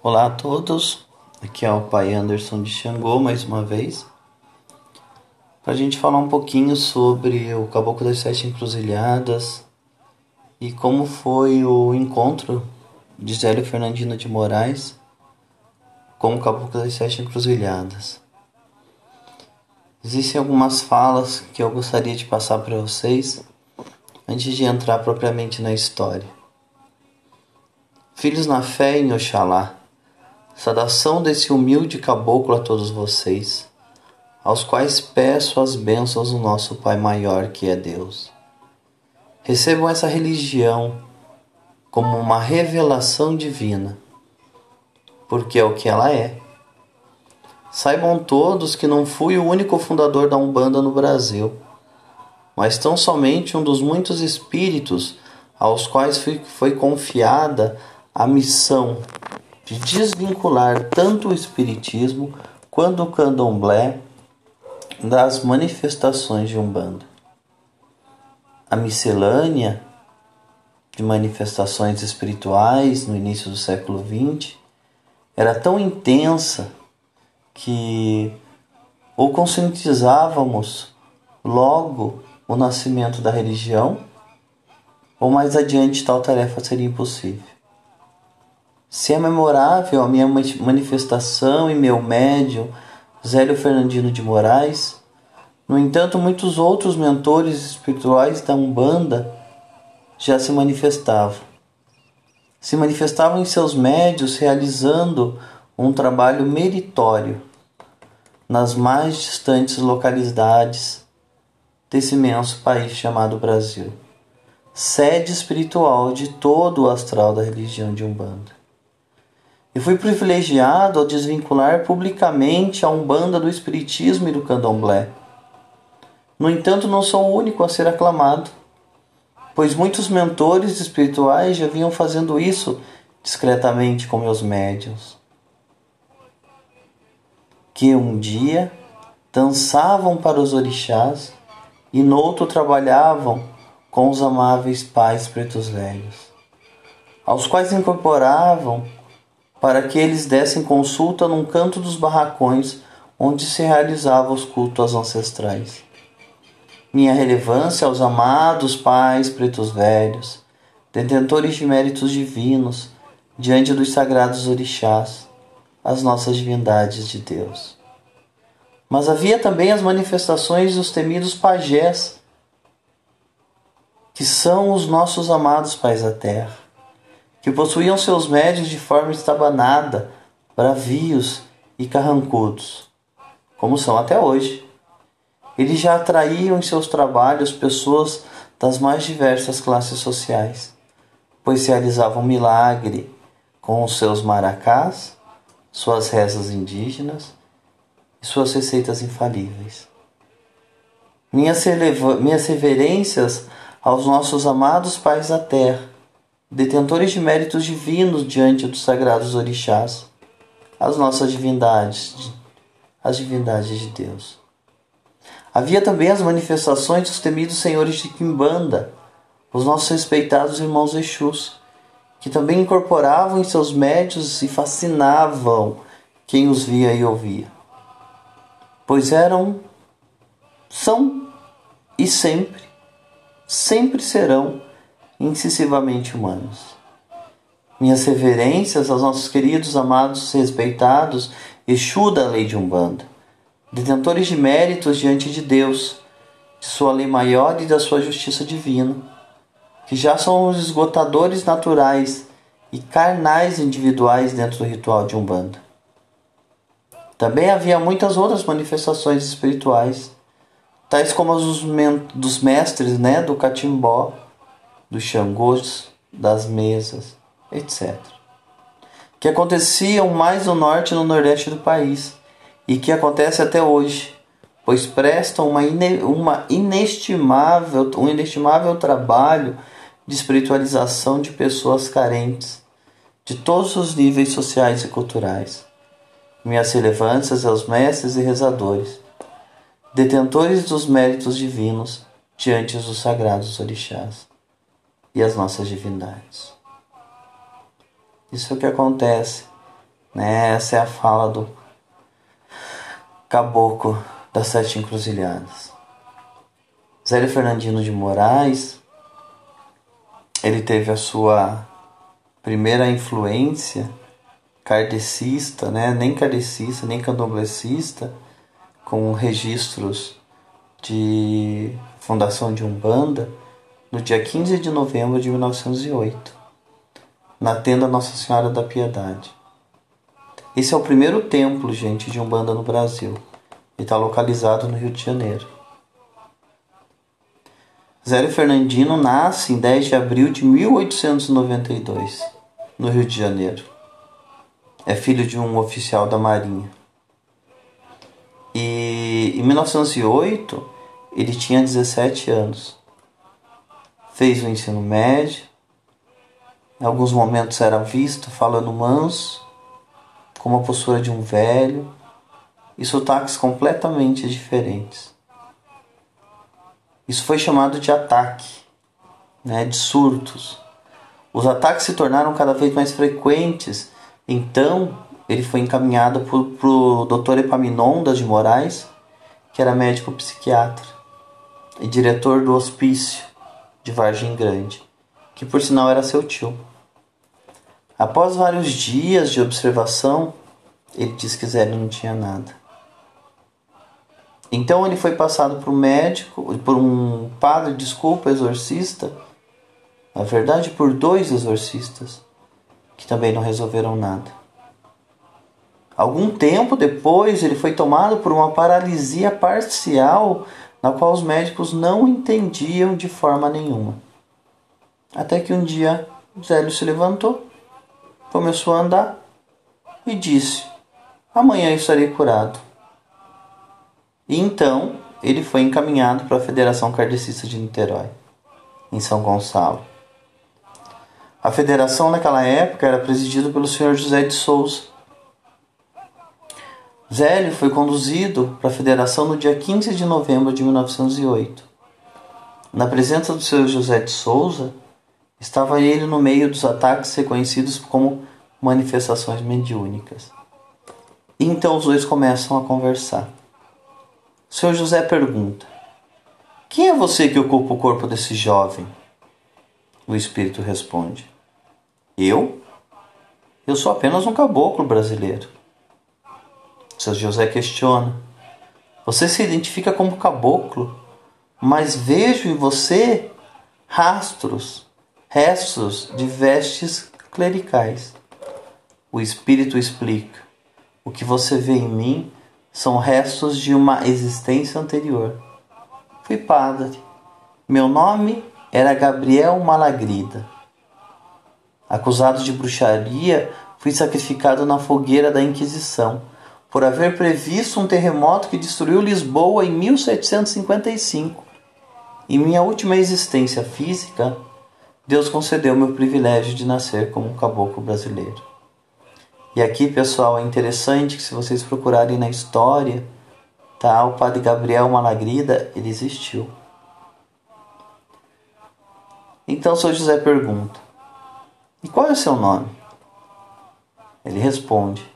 Olá a todos, aqui é o Pai Anderson de Xangô mais uma vez para a gente falar um pouquinho sobre o Caboclo das Sete Encruzilhadas e como foi o encontro de Zélio Fernandino de Moraes com o Caboclo das Sete Encruzilhadas. Existem algumas falas que eu gostaria de passar para vocês antes de entrar propriamente na história. Filhos na fé em Oxalá, saudação desse humilde caboclo a todos vocês, aos quais peço as bênçãos do nosso Pai maior que é Deus. Recebam essa religião como uma revelação divina, porque é o que ela é. Saibam todos que não fui o único fundador da Umbanda no Brasil, mas tão somente um dos muitos espíritos aos quais foi confiada a missão de desvincular tanto o Espiritismo quanto o Candomblé das manifestações de Umbanda. A miscelânea de manifestações espirituais no início do século XX era tão intensa que ou conscientizávamos logo o nascimento da religião, ou mais adiante tal tarefa seria impossível. Se é memorável a minha manifestação e meu médium, Zélio Fernandino de Moraes, no entanto, muitos outros mentores espirituais da Umbanda já se manifestavam. Se manifestavam em seus médios realizando um trabalho meritório nas mais distantes localidades desse imenso país chamado Brasil, sede espiritual de todo o astral da religião de Umbanda. E fui privilegiado ao desvincular publicamente a Umbanda do Espiritismo e do Candomblé. No entanto, não sou o único a ser aclamado, pois muitos mentores espirituais já vinham fazendo isso discretamente com meus médios. Que um dia dançavam para os orixás e noutro trabalhavam com os amáveis pais pretos velhos, aos quais incorporavam para que eles dessem consulta num canto dos barracões onde se realizavam os cultos ancestrais. Minha relevância aos amados pais pretos velhos, detentores de méritos divinos, diante dos sagrados orixás, as nossas divindades de Deus. Mas havia também as manifestações dos temidos pajés, que são os nossos amados pais da terra que possuíam seus médios de forma estabanada, bravios e carrancudos, como são até hoje. Eles já atraíam em seus trabalhos pessoas das mais diversas classes sociais, pois realizavam milagre com os seus maracás, suas rezas indígenas e suas receitas infalíveis. Minhas, minhas reverências aos nossos amados pais da terra, detentores de méritos divinos diante dos sagrados orixás, as nossas divindades, as divindades de Deus. Havia também as manifestações dos temidos senhores de Quimbanda, os nossos respeitados irmãos Exus, que também incorporavam em seus médios e fascinavam quem os via e ouvia. Pois eram, são e sempre, sempre serão incisivamente humanos. Minhas reverências aos nossos queridos, amados, respeitados Exu da lei de Umbanda, detentores de méritos diante de Deus, de sua lei maior e da sua justiça divina, que já são os esgotadores naturais e carnais individuais dentro do ritual de Umbanda. Também havia muitas outras manifestações espirituais, tais como as dos mestres né, do catimbó, dos xangôs, das mesas, etc. Que aconteciam mais no norte e no nordeste do país e que acontece até hoje, pois prestam uma, ine, uma inestimável, um inestimável trabalho de espiritualização de pessoas carentes de todos os níveis sociais e culturais. Minhas relevâncias aos mestres e rezadores, detentores dos méritos divinos diante dos sagrados orixás e as nossas divindades. Isso é o que acontece Né? Essa é a fala do caboclo das sete encruzilhadas. Zélio Fernandino de Moraes, ele teve a sua primeira influência kardecista, né? nem kardecista, nem candomblessista, com registros de fundação de Umbanda, no dia 15 de novembro de 1908, na tenda Nossa Senhora da Piedade. Esse é o primeiro templo, gente, de Umbanda no Brasil e está localizado no Rio de Janeiro. Zélio Fernandino nasce em 10 de abril de 1892, no Rio de Janeiro. É filho de um oficial da Marinha. E em 1908 ele tinha 17 anos. Fez o ensino médio. Em alguns momentos era visto falando manso, com uma postura de um velho e sotaques completamente diferentes. Isso foi chamado de ataque, né, de surtos. Os ataques se tornaram cada vez mais frequentes, então ele foi encaminhado para o Dr. Epaminondas de Moraes, que era médico psiquiatra e diretor do hospício de Vargem Grande, que por sinal era seu tio. Após vários dias de observação, ele disse que Zé não tinha nada. Então ele foi passado por um médico, por um padre, desculpa, exorcista, na verdade por dois exorcistas, que também não resolveram nada. Algum tempo depois ele foi tomado por uma paralisia parcial na qual os médicos não entendiam de forma nenhuma. Até que um dia Zélio se levantou, começou a andar e disse: Amanhã estarei curado. E então ele foi encaminhado para a Federação Kardecista de Niterói, em São Gonçalo. A federação naquela época era presidida pelo senhor José de Souza. Zélio foi conduzido para a federação no dia 15 de novembro de 1908. Na presença do senhor José de Souza, estava ele no meio dos ataques reconhecidos como manifestações mediúnicas. E então os dois começam a conversar. O senhor José pergunta: Quem é você que ocupa o corpo desse jovem? O espírito responde: Eu? Eu sou apenas um caboclo brasileiro. Seu José questiona: Você se identifica como caboclo, mas vejo em você rastros, restos de vestes clericais. O espírito explica: O que você vê em mim são restos de uma existência anterior. Fui padre. Meu nome era Gabriel Malagrida. Acusado de bruxaria, fui sacrificado na fogueira da Inquisição por haver previsto um terremoto que destruiu Lisboa em 1755. Em minha última existência física, Deus concedeu meu privilégio de nascer como um caboclo brasileiro. E aqui, pessoal, é interessante que se vocês procurarem na história, tá? O padre Gabriel Malagrida, ele existiu. Então, São José pergunta: E qual é o seu nome? Ele responde: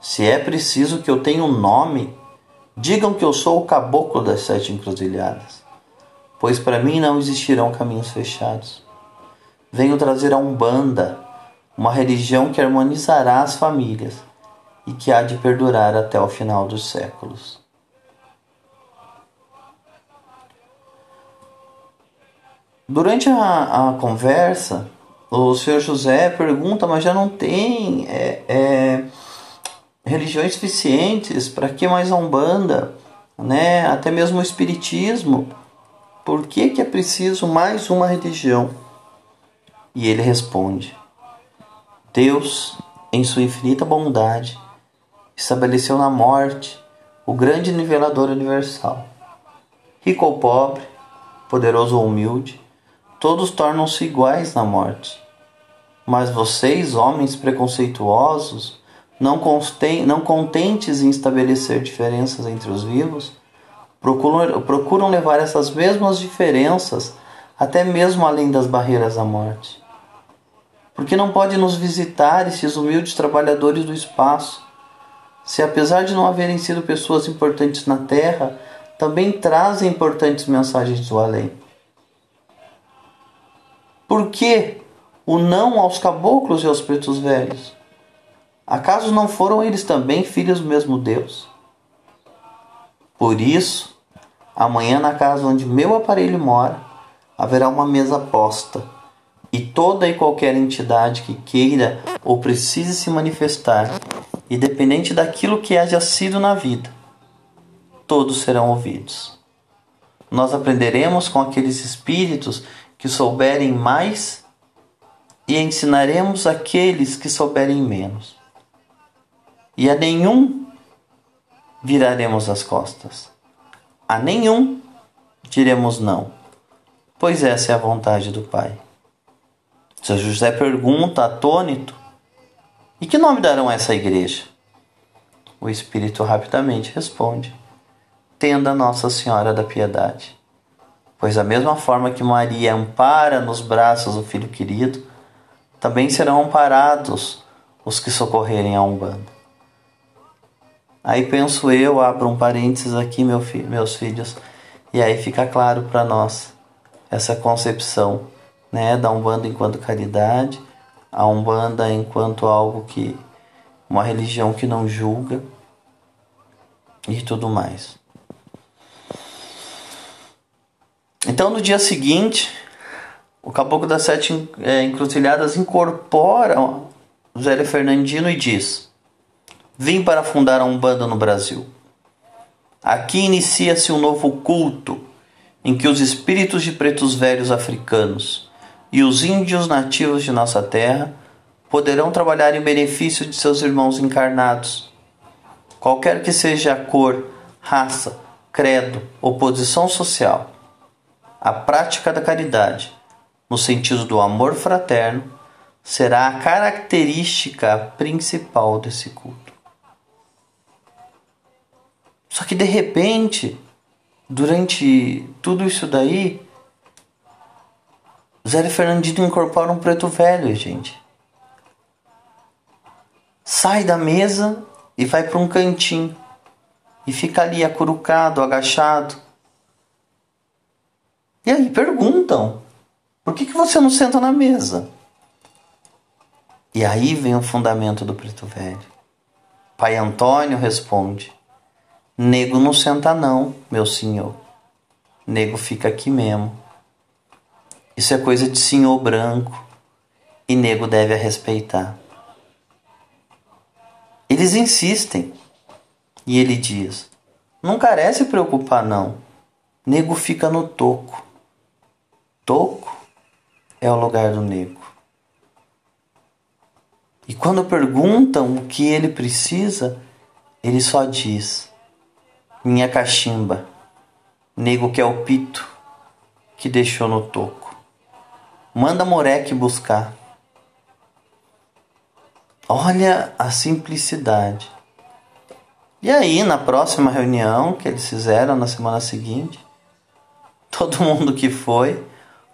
Se é preciso que eu tenha um nome, digam que eu sou o caboclo das sete encruzilhadas, pois para mim não existirão caminhos fechados. Venho trazer a Umbanda uma religião que harmonizará as famílias e que há de perdurar até o final dos séculos. Durante a, a conversa, o senhor José pergunta, mas já não tem é, é, religiões suficientes, para que mais a Umbanda? Né? Até mesmo o Espiritismo. Por que, que é preciso mais uma religião? E ele responde: Deus, em sua infinita bondade, estabeleceu na morte o grande nivelador universal. Rico ou pobre, poderoso ou humilde, todos tornam-se iguais na morte. Mas vocês, homens preconceituosos, não, não contentes em estabelecer diferenças entre os vivos, procuram, procuram levar essas mesmas diferenças até mesmo além das barreiras da morte. Porque não pode nos visitar esses humildes trabalhadores do espaço, se apesar de não haverem sido pessoas importantes na Terra, também trazem importantes mensagens do além. Por que o não aos caboclos e aos pretos velhos? Acaso não foram eles também filhos do mesmo Deus? Por isso, amanhã na casa onde meu aparelho mora, haverá uma mesa posta, e toda e qualquer entidade que queira ou precise se manifestar, independente daquilo que haja sido na vida, todos serão ouvidos. Nós aprenderemos com aqueles espíritos que souberem mais e ensinaremos aqueles que souberem menos. E a nenhum viraremos as costas, a nenhum diremos não, pois essa é a vontade do Pai. Seu José pergunta, atônito, e que nome darão a essa igreja? O Espírito rapidamente responde: tenda Nossa Senhora da Piedade. Pois, da mesma forma que Maria ampara nos braços o filho querido, também serão amparados os que socorrerem a Umbanda. Aí penso eu, abro um parênteses aqui, meu fi meus filhos, e aí fica claro para nós essa concepção né, da Umbanda enquanto caridade, a Umbanda enquanto algo que uma religião que não julga e tudo mais. Então, no dia seguinte, o Caboclo das Sete é, Encruzilhadas incorpora Zélio Fernandino e diz: Vim para fundar a Umbanda no Brasil. Aqui inicia-se um novo culto em que os espíritos de pretos velhos africanos e os índios nativos de nossa terra poderão trabalhar em benefício de seus irmãos encarnados. Qualquer que seja a cor, raça, credo ou posição social a prática da caridade, no sentido do amor fraterno, será a característica principal desse culto. Só que de repente, durante tudo isso daí, Zé Fernandino incorpora um preto velho, gente. Sai da mesa e vai para um cantinho. E fica ali acurucado, agachado e aí perguntam: por que, que você não senta na mesa? E aí vem o fundamento do preto velho. Pai Antônio responde: Nego não senta, não, meu senhor. Nego fica aqui mesmo. Isso é coisa de senhor branco e nego deve a respeitar. Eles insistem e ele diz: Não carece preocupar, não. Nego fica no toco. Toco é o lugar do nego. E quando perguntam o que ele precisa, ele só diz: Minha cachimba, nego que é o pito que deixou no toco. Manda moleque buscar. Olha a simplicidade. E aí, na próxima reunião que eles fizeram na semana seguinte, todo mundo que foi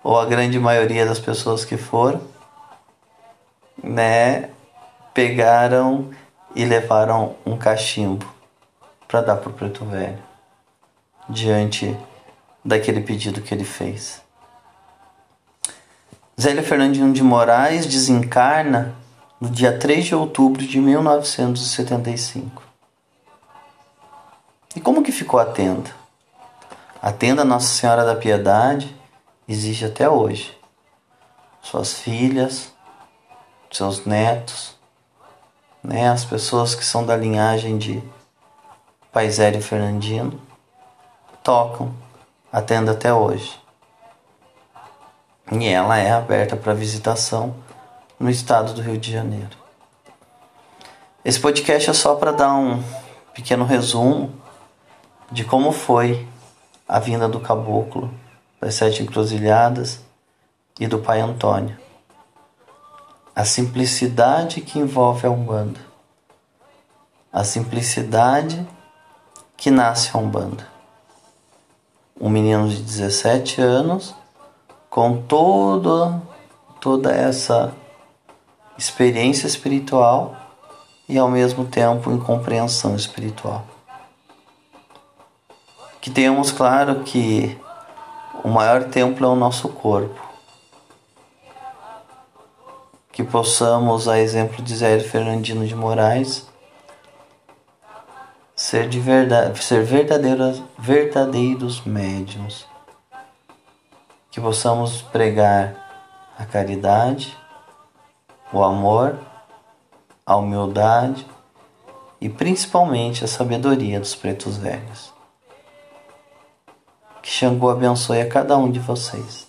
ou a grande maioria das pessoas que foram, né, pegaram e levaram um cachimbo para dar pro preto velho diante daquele pedido que ele fez. Zélio Fernandino de Moraes desencarna no dia 3 de outubro de 1975. E como que ficou a tenda? A tenda Nossa Senhora da Piedade existe até hoje. Suas filhas, seus netos, né, as pessoas que são da linhagem de Paisério Fernandino tocam a tenda até hoje. E ela é aberta para visitação no estado do Rio de Janeiro. Esse podcast é só para dar um pequeno resumo de como foi a vinda do caboclo das Sete Encruzilhadas e do Pai Antônio. A simplicidade que envolve a Umbanda. A simplicidade que nasce a Umbanda. Um menino de 17 anos com toda, toda essa experiência espiritual e ao mesmo tempo em compreensão espiritual. Que tenhamos claro que o maior templo é o nosso corpo. Que possamos, a exemplo de Zé Fernandino de Moraes, ser, de verdade, ser verdadeiros, verdadeiros médiums. Que possamos pregar a caridade, o amor, a humildade e principalmente a sabedoria dos pretos velhos. Que Xangô abençoe a cada um de vocês.